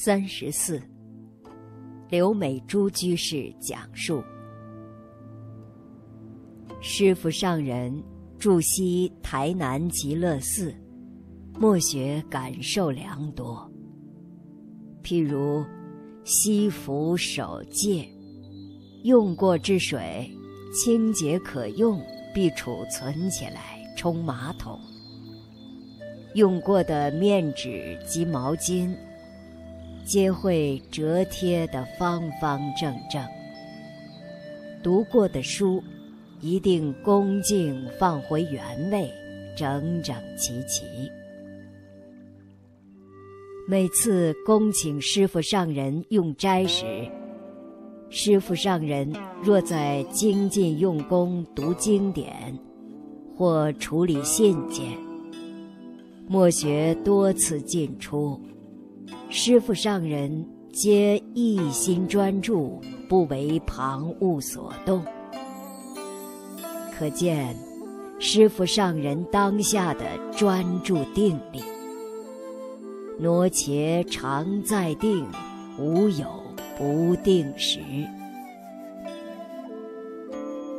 三十四，刘美珠居士讲述：师父上人住西台南极乐寺，默学感受良多。譬如西服守戒，用过之水清洁可用，必储存起来冲马桶。用过的面纸及毛巾，皆会折贴的方方正正。读过的书，一定恭敬放回原位，整整齐齐。每次恭请师傅上人用斋时，师傅上人若在精进用功读经典，或处理信件。莫学多次进出，师父上人皆一心专注，不为旁物所动。可见师父上人当下的专注定力。挪且常在定，无有不定时。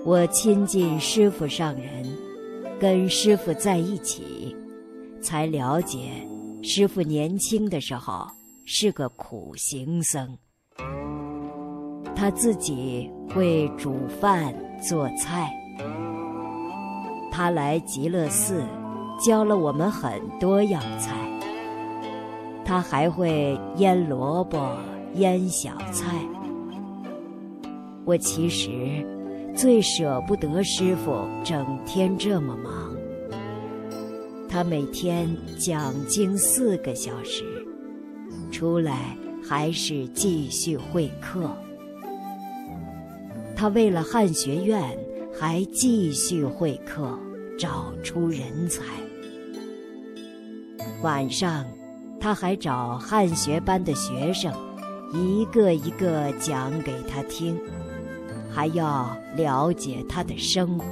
我亲近师父上人，跟师父在一起。才了解，师傅年轻的时候是个苦行僧。他自己会煮饭做菜。他来极乐寺，教了我们很多样菜。他还会腌萝卜、腌小菜。我其实最舍不得师傅整天这么忙。他每天讲经四个小时，出来还是继续会客。他为了汉学院还继续会客，找出人才。晚上，他还找汉学班的学生，一个一个讲给他听，还要了解他的生活。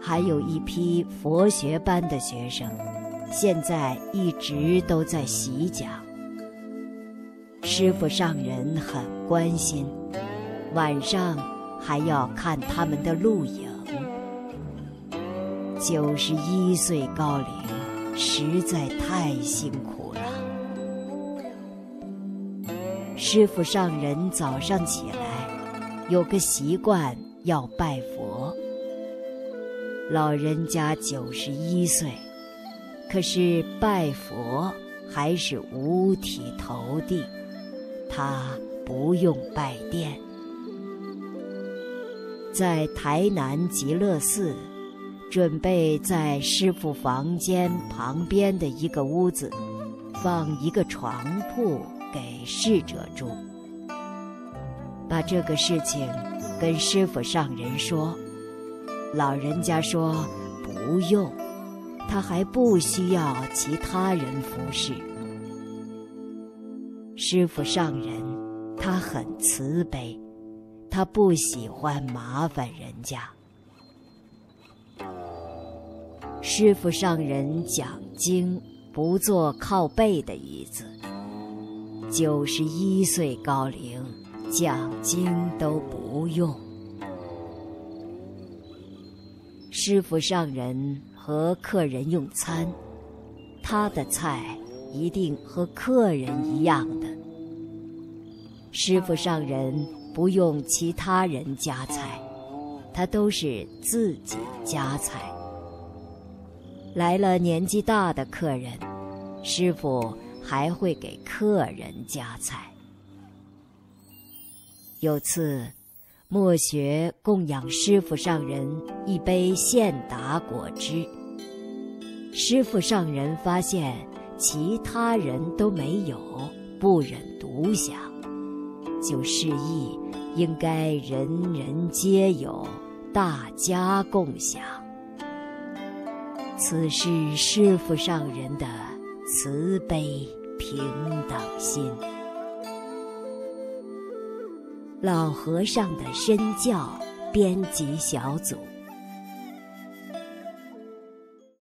还有一批佛学班的学生，现在一直都在习讲。师傅上人很关心，晚上还要看他们的录影。九十一岁高龄，实在太辛苦了。师傅上人早上起来，有个习惯要拜佛。老人家九十一岁，可是拜佛还是五体投地，他不用拜殿。在台南极乐寺，准备在师傅房间旁边的一个屋子，放一个床铺给逝者住。把这个事情跟师傅上人说。老人家说：“不用，他还不需要其他人服侍。师傅上人，他很慈悲，他不喜欢麻烦人家。师傅上人讲经不坐靠背的椅子，九十一岁高龄，讲经都不用。”师傅上人和客人用餐，他的菜一定和客人一样的。师傅上人不用其他人夹菜，他都是自己夹菜。来了年纪大的客人，师傅还会给客人夹菜。有次。莫学供养师傅上人一杯现打果汁。师傅上人发现其他人都没有，不忍独享，就示意应该人人皆有，大家共享。此是师傅上人的慈悲平等心。老和尚的身教编辑小组。